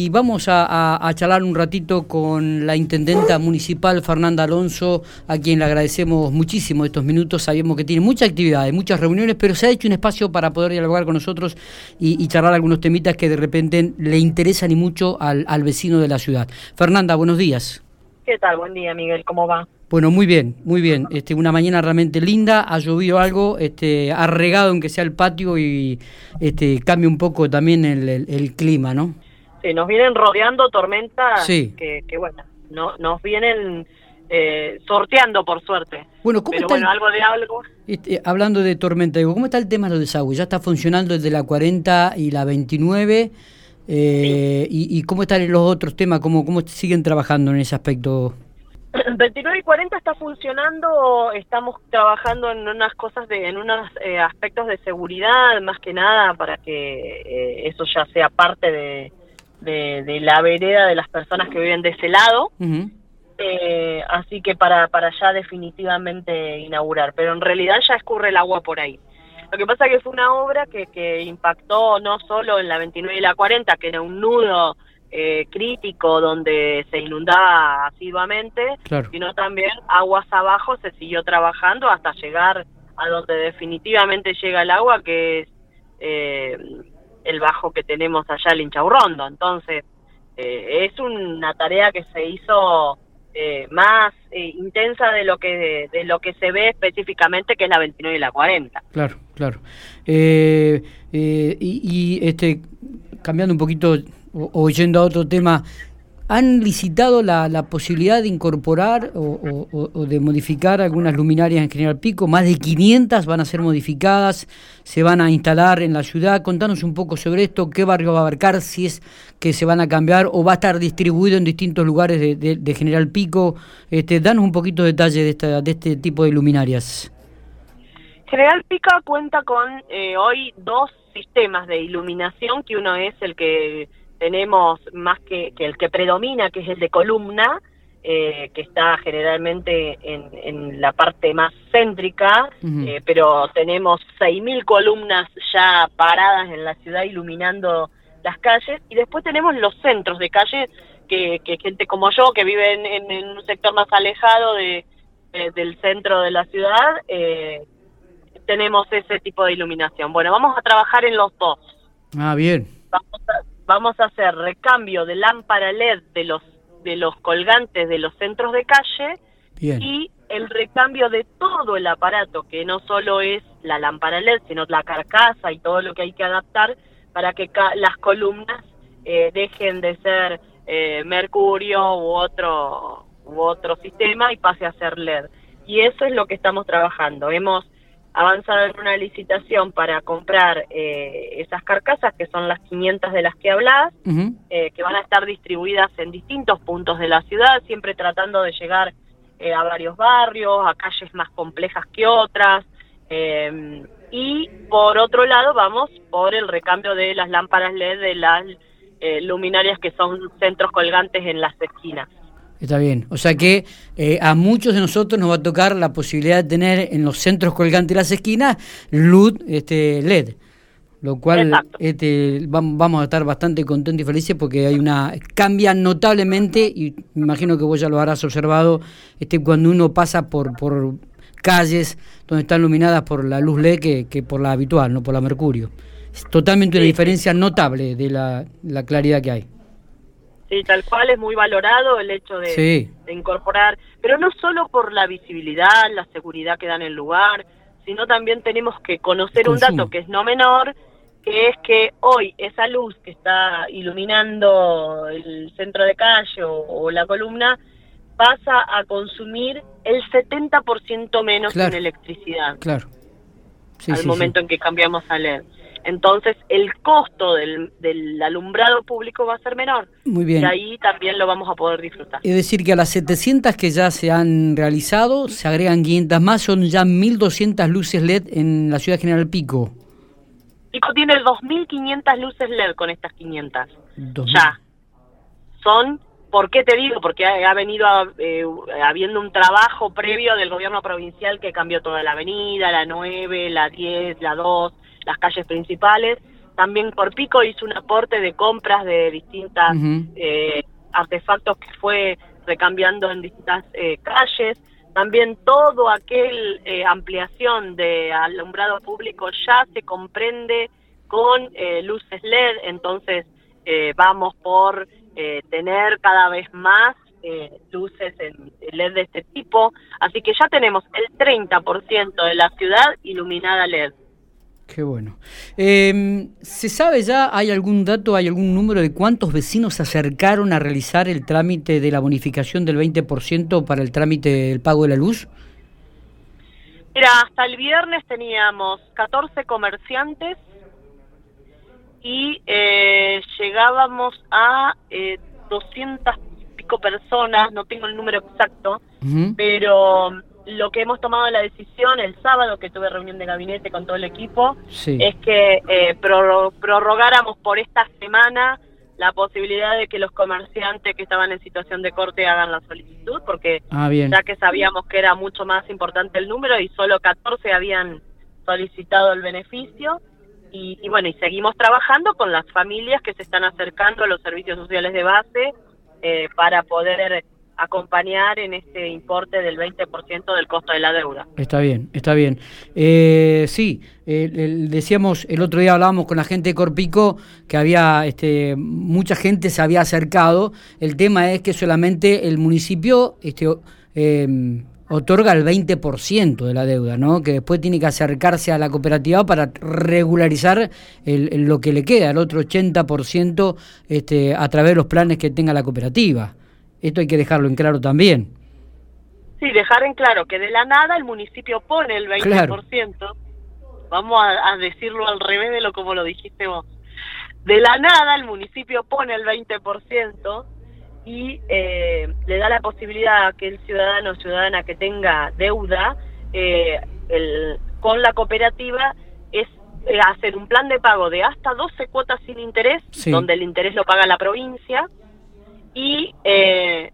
Y vamos a, charlar un ratito con la intendenta municipal Fernanda Alonso, a quien le agradecemos muchísimo estos minutos. Sabemos que tiene muchas actividades, muchas reuniones, pero se ha hecho un espacio para poder dialogar con nosotros y, charlar algunos temitas que de repente le interesan y mucho al, vecino de la ciudad. Fernanda, buenos días. ¿Qué tal? Buen día, Miguel. ¿Cómo va? Bueno, muy bien, muy bien. Este, una mañana realmente linda, ha llovido algo, este, ha regado aunque sea el patio y este, cambia un poco también el clima, ¿no? Sí, nos vienen rodeando tormentas que, bueno, no, nos vienen eh, sorteando por suerte. Bueno, ¿cómo está algo de algo. Este, hablando de tormenta, ¿cómo está el tema de los desagües? ¿Ya está funcionando desde la 40 y la 29? Eh, y, cómo están los otros temas? ¿Cómo, ¿Cómo siguen trabajando en ese aspecto? 29 y 40 está funcionando, estamos trabajando en unas cosas, de, en unos eh, aspectos de seguridad, más que nada, para que eso ya sea parte de, de, la vereda de las personas que viven de ese lado. Eh, así que para, para ya definitivamente inaugurar, pero en realidad ya escurre el agua por ahí. Lo que pasa es que fue una obra que, que impactó no solo en la 29 y la 40, que era un nudo eh, crítico donde se inundaba asiduamente, sino también aguas abajo se siguió trabajando hasta llegar a donde definitivamente llega el agua, que es eh, el bajo que tenemos allá el Inchaurrondo. Entonces, eh, es una tarea que se hizo eh, más eh, intensa de lo que de, lo que se ve específicamente, que es la 29 y la 40. Claro, claro. y, y, este cambiando un poquito o, yendo a otro tema, ¿Han licitado la, la posibilidad de incorporar o, de modificar algunas luminarias en General Pico? Más de 500 van a ser modificadas, se van a instalar en la ciudad. Contanos un poco sobre esto, qué barrio va a abarcar, si es que se van a cambiar o va a estar distribuido en distintos lugares de, General Pico. Este, danos un poquito de detalle de, esta, de este tipo de luminarias. General Pico cuenta con eh, hoy dos sistemas de iluminación, que uno es el que tenemos más que, el que predomina, que es el de columna, eh, que está generalmente en, la parte más céntrica, eh, pero tenemos 6.000 columnas ya paradas en la ciudad iluminando las calles, y después tenemos los centros de calles, que, gente como yo, que vive en, un sector más alejado de, del centro de la ciudad, eh, tenemos ese tipo de iluminación. Bueno, vamos a trabajar en los dos. Ah, bien. Vamos a, vamos a hacer recambio de lámpara LED de los de los colgantes de los centros de calle y el recambio de todo el aparato, que no solo es la lámpara LED, sino la carcasa y todo lo que hay que adaptar para que las columnas eh, dejen de ser eh, mercurio u otro u otro sistema y pase a ser LED. Y eso es lo que estamos trabajando. Hemos avanzado en una licitación para comprar eh, esas carcasas, que son las 500 de las que hablas, eh, que van a estar distribuidas en distintos puntos de la ciudad, siempre tratando de llegar eh, a varios barrios, a calles más complejas que otras. y por otro lado, vamos por el recambio de las lámparas LED de las luminarias que son centros colgantes en las esquinas. Está bien. O sea que eh, a muchos de nosotros nos va a tocar la posibilidad de tener en los centros colgantes de las esquinas luz este, LED. Lo cual este, vamos a estar bastante contentos y felices porque hay una cambia notablemente y me imagino que vos ya lo habrás observado este cuando uno pasa por por calles donde están iluminadas por la luz LED que, que por la habitual, no por la mercurio. Es totalmente una diferencia notable de la, la claridad que hay. Sí, tal cual es muy valorado el hecho de, incorporar, pero no solo por la visibilidad, la seguridad que dan el lugar, sino también tenemos que conocer un dato que es no menor, que es que hoy esa luz que está iluminando el centro de calle o, la columna pasa a consumir el 70% menos en electricidad. Claro. al momento en que cambiamos a LED. Entonces el costo del, del, alumbrado público va a ser menor. Muy bien. Y ahí también lo vamos a poder disfrutar. Es decir, que a las 700 que ya se han realizado, se agregan 500 más, son ya 1.200 luces LED en la ciudad General Pico. Pico tiene 2.500 luces LED con estas 500. Ya. Son, ¿por qué te digo? Porque ha, venido eh, habiendo un trabajo previo del gobierno provincial que cambió toda la avenida, la 9, la 10, la 2 las calles principales, también Corpico hizo un aporte de compras de distintas eh, artefactos que fue recambiando en distintas eh, calles. También todo aquel eh, ampliación de alumbrado público ya se comprende con eh, luces LED, entonces vamos por tener cada vez más luces en LED de este tipo, así que ya tenemos el 30% de la ciudad iluminada LED. Qué bueno. Em, ¿Se sabe ya, hay algún dato, hay algún número de cuántos vecinos se acercaron a realizar el trámite de la bonificación del 20% para el trámite del pago de la luz? Mira, hasta el viernes teníamos 14 comerciantes y eh, llegábamos a eh, 200 pico personas, no tengo el número exacto, pero lo que hemos tomado la decisión el sábado que tuve reunión de gabinete con todo el equipo es que eh, prorrogáramos por esta semana la posibilidad de que los comerciantes que estaban en situación de corte hagan la solicitud, porque ah, ya que sabíamos que era mucho más importante el número y solo 14 habían solicitado el beneficio. Y, y bueno, y seguimos trabajando con las familias que se están acercando a los servicios sociales de base eh, para poder acompañar en este importe del 20% del costo de la deuda. Está bien, está bien. Eh, sí, decíamos, el otro día hablábamos con la gente de Corpico que había, este, mucha gente se había acercado. El tema es que solamente el municipio este, em, otorga el 20% de la deuda, ¿no? Que después tiene que acercarse a la cooperativa para regularizar lo que le queda, el otro 80% este, a través de los planes que tenga la cooperativa. Esto hay que dejarlo en claro también. Sí, dejar en claro que de la nada el municipio pone el 20%. Vamos a, decirlo al revés de lo como lo dijiste vos. De la nada el municipio pone el 20% y eh, le da la posibilidad a aquel ciudadano o ciudadana que tenga deuda eh, el, con la cooperativa es eh, hacer un plan de pago de hasta 12 cuotas sin interés, donde el interés lo paga la provincia, y eh,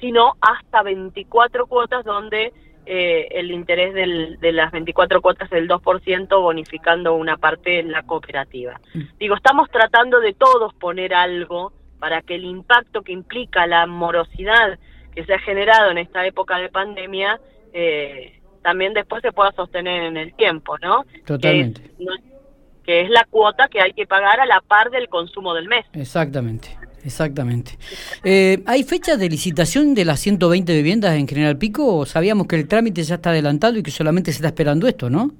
sino hasta 24 cuotas donde eh, el interés del, de las 24 cuotas es del 2% bonificando una parte en la cooperativa. Mm. Digo, estamos tratando de todos poner algo para que el impacto que implica la morosidad que se ha generado en esta época de pandemia eh, también después se pueda sostener en el tiempo, ¿no? Totalmente. que es la cuota que hay que pagar a la par del consumo del mes. Exactamente. Exactamente. Eh, ¿Hay fechas de licitación de las 120 viviendas en General Pico? ¿O sabíamos que el trámite ya está adelantado y que solamente se está esperando esto, no?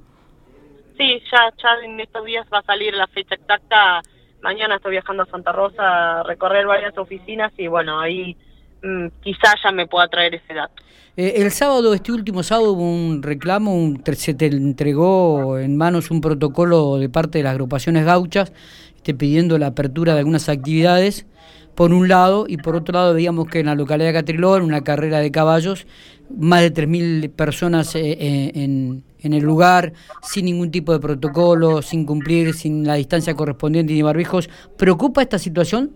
Sí, ya, ya en estos días va a salir la fecha exacta. Mañana estoy viajando a Santa Rosa a recorrer varias oficinas y bueno, ahí mm, quizás ya me pueda traer ese dato. Eh, el sábado, este último sábado, hubo un reclamo, un, se te entregó en manos un protocolo de parte de las agrupaciones gauchas este, pidiendo la apertura de algunas actividades por un lado, y por otro lado veíamos que en la localidad de Catrilón, una carrera de caballos, más de 3.000 personas eh, eh, en, en, el lugar, sin ningún tipo de protocolo, sin cumplir, sin la distancia correspondiente ni barbijos. ¿Preocupa esta situación?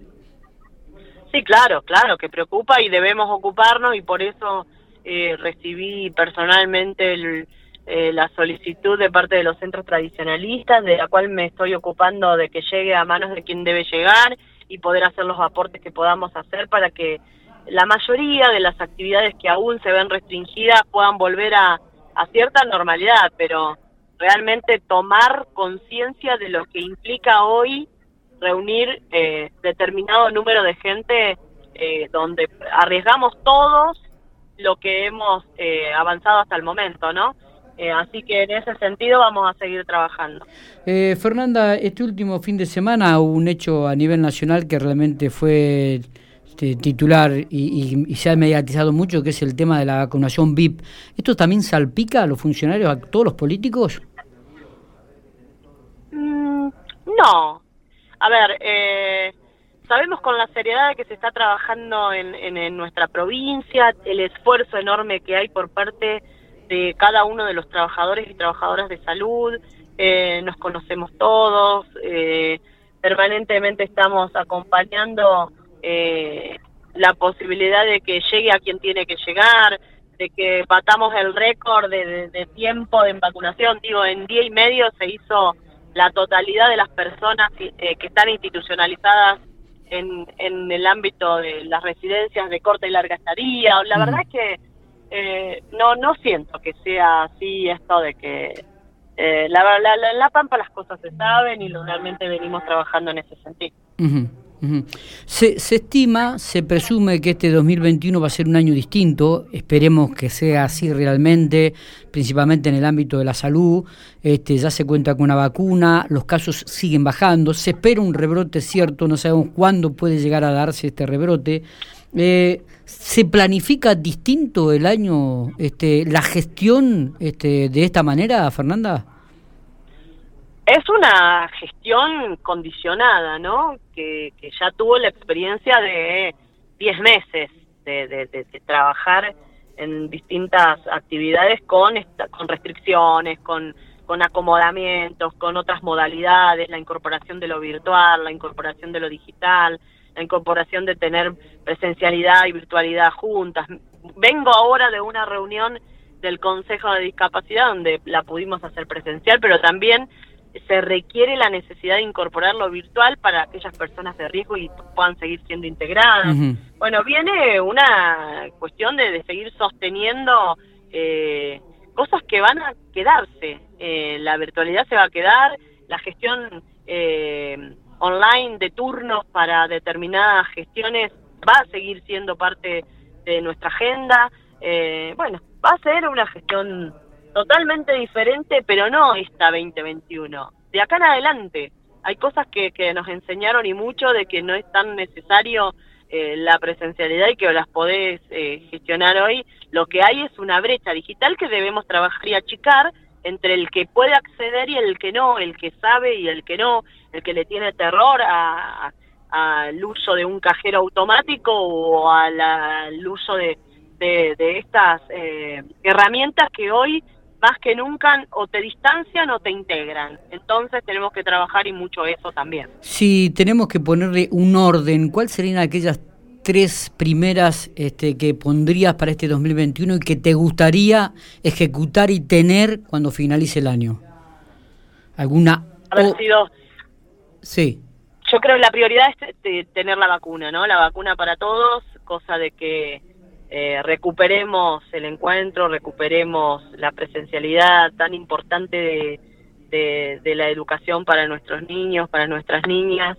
Sí, claro, claro que preocupa y debemos ocuparnos y por eso eh, recibí personalmente la solicitud de parte de los centros tradicionalistas, de la cual me estoy ocupando de que llegue a manos de quien debe llegar y poder hacer los aportes que podamos hacer para que la mayoría de las actividades que aún se ven restringidas puedan volver a, cierta normalidad, pero realmente tomar conciencia de lo que implica hoy reunir eh, determinado número de gente eh, donde arriesgamos todos lo que hemos eh, avanzado hasta el momento, ¿no? Eh, así que en ese sentido vamos a seguir trabajando. Eh, Fernanda, este último fin de semana hubo un hecho a nivel nacional que realmente fue este, titular y, se ha mediatizado mucho, que es el tema de la vacunación VIP. ¿Esto también salpica a los funcionarios, a todos los políticos? Mm, no. A ver, eh, sabemos con la seriedad que se está trabajando en, en nuestra provincia, el esfuerzo enorme que hay por parte de cada uno de los trabajadores y trabajadoras de salud, eh, nos conocemos todos, eh, permanentemente estamos acompañando eh, la posibilidad de que llegue a quien tiene que llegar, de que batamos el récord de, tiempo de vacunación, digo, en día y medio se hizo la totalidad de las personas eh, que están institucionalizadas en, en el ámbito de las residencias de corta y larga estadía. La verdad es que eh, no no siento que sea así esto de que eh, la, la, la, la, Pampa las cosas se saben y realmente venimos trabajando en ese sentido. Se, se, estima, se presume que este 2021 va a ser un año distinto, esperemos que sea así realmente, principalmente en el ámbito de la salud, este, ya se cuenta con una vacuna, los casos siguen bajando, se espera un rebrote cierto, no sabemos cuándo puede llegar a darse este rebrote. Eh, ¿Se planifica distinto el año, este, la gestión este, de esta manera, Fernanda? Es una gestión condicionada, ¿no? Que, ya tuvo la experiencia de 10 meses de, trabajar en distintas actividades con, con restricciones, con, con acomodamientos, con otras modalidades, la incorporación de lo virtual, la incorporación de lo digital, la incorporación de tener presencialidad y virtualidad juntas. Vengo ahora de una reunión del Consejo de Discapacidad donde la pudimos hacer presencial, pero también se requiere la necesidad de incorporar lo virtual para aquellas personas de riesgo y puedan seguir siendo integradas. Bueno, viene una cuestión de, seguir sosteniendo eh, cosas que van a quedarse. Eh, la virtualidad se va a quedar, la gestión eh, online de turnos para determinadas gestiones va a seguir siendo parte de nuestra agenda. bueno, va a ser una gestión totalmente diferente, pero no esta 2021. De acá en adelante hay cosas que, que nos enseñaron y mucho de que no es tan necesario eh, la presencialidad y que las podés eh, gestionar hoy. Lo que hay es una brecha digital que debemos trabajar y achicar entre el que puede acceder y el que no, el que sabe y el que no, el que le tiene terror al uso de un cajero automático o al uso de, de, estas eh, herramientas que hoy más que nunca o te distancian o te integran. Entonces tenemos que trabajar y mucho eso también. Si tenemos que ponerle un orden, ¿cuáles serían aquellas tres primeras este, que pondrías para este 2021 y que te gustaría ejecutar y tener cuando finalice el año? ¿Alguna? Haber sido... Sí. Yo creo que la prioridad es tener la vacuna, ¿no? La vacuna para todos, cosa de que eh, recuperemos el encuentro, recuperemos la presencialidad tan importante de, de, la educación para nuestros niños, para nuestras niñas,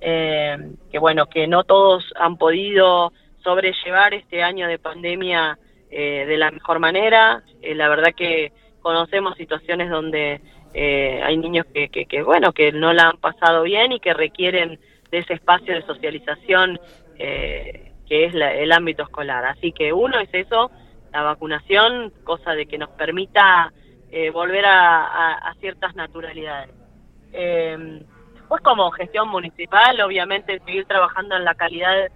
eh, que bueno, que no todos han podido sobrellevar este año de pandemia eh, de la mejor manera. la verdad que conocemos situaciones donde hay niños que, que, que, bueno, que no la han pasado bien y que requieren de ese espacio de socialización eh, que es el ámbito escolar. Así que uno es eso, la vacunación, cosa de que nos permita eh, volver a, ciertas naturalidades. Eh, pues como gestión municipal, obviamente seguir trabajando en la calidad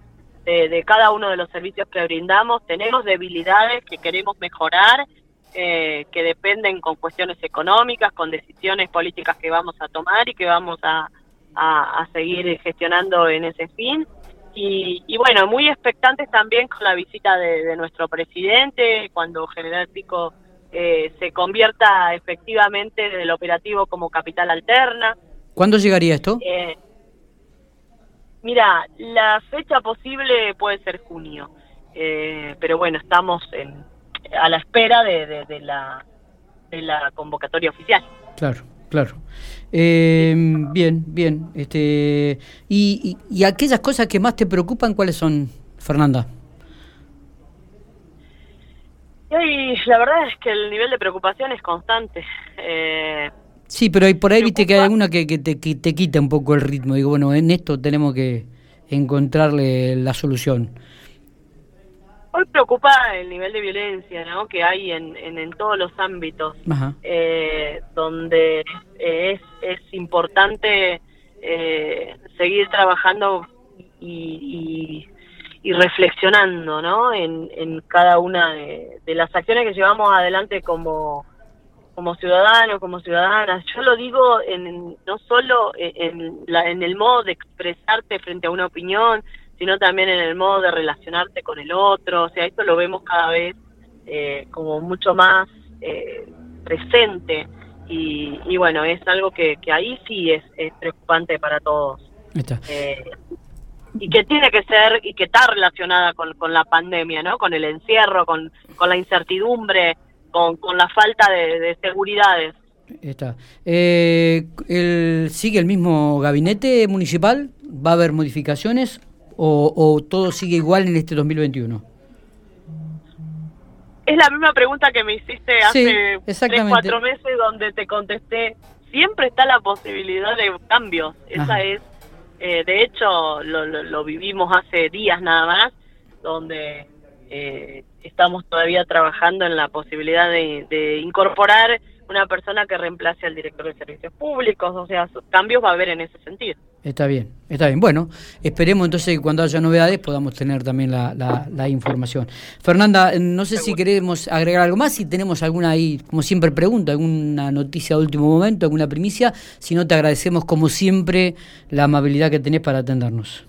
de, cada uno de los servicios que brindamos. Tenemos debilidades que queremos mejorar, eh, que dependen con cuestiones económicas, con decisiones políticas que vamos a tomar y que vamos a, a seguir gestionando en ese fin. Y, bueno, muy expectantes también con la visita de, nuestro presidente, cuando General Pico eh, se convierta efectivamente del operativo como capital alterna. ¿Cuándo llegaría esto? Eh, mira, la fecha posible puede ser junio, eh, pero bueno, estamos en, a la espera de, de, la, de la convocatoria oficial. Claro. Claro. Eh, bien, bien. Este, y, y, aquellas cosas que más te preocupan, ¿cuáles son, Fernanda? Y la verdad es que el nivel de preocupación es constante. Eh, sí, pero hay, por ahí viste que hay alguna que, que, te, que te quita un poco el ritmo. Digo, bueno, en esto tenemos que encontrarle la solución. Hoy preocupa el nivel de violencia ¿no? que hay en, en, todos los ámbitos, eh, donde es, es importante eh, seguir trabajando y, y, reflexionando ¿no? en, en cada una de, las acciones que llevamos adelante como, como ciudadanos, como ciudadanas. Yo lo digo en, no solo en, la, en el modo de expresarte frente a una opinión, sino también en el modo de relacionarte con el otro, o sea, esto lo vemos cada vez eh, como mucho más eh, presente y, bueno, es algo que, ahí sí es, preocupante para todos. Eh, y que tiene que ser y que está relacionada con, la pandemia, ¿no? Con el encierro, con, la incertidumbre, con, la falta de, seguridades. Está. Eh, el, ¿Sigue el mismo gabinete municipal? ¿Va a haber modificaciones o, o todo sigue igual en este 2021? Es la misma pregunta que me hiciste hace tres, cuatro meses donde te contesté, siempre está la posibilidad de cambios. Esa es, eh, de hecho, lo, vivimos hace días nada más, donde eh, estamos todavía trabajando en la posibilidad de incorporar una persona que reemplace al director de servicios públicos, o sea, cambios va a haber en ese sentido. Está bien, está bien. Bueno, esperemos entonces que cuando haya novedades podamos tener también la, la, información. Fernanda, no sé si queremos agregar algo más, si tenemos alguna ahí, como siempre pregunto, alguna noticia de último momento, alguna primicia, si no te agradecemos como siempre la amabilidad que tenés para atendernos.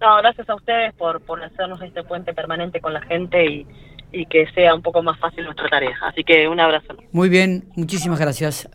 No, gracias a ustedes por, por hacernos este puente permanente con la gente y y que sea un poco más fácil nuestra tarea. Así que un abrazo. Muy bien, muchísimas gracias.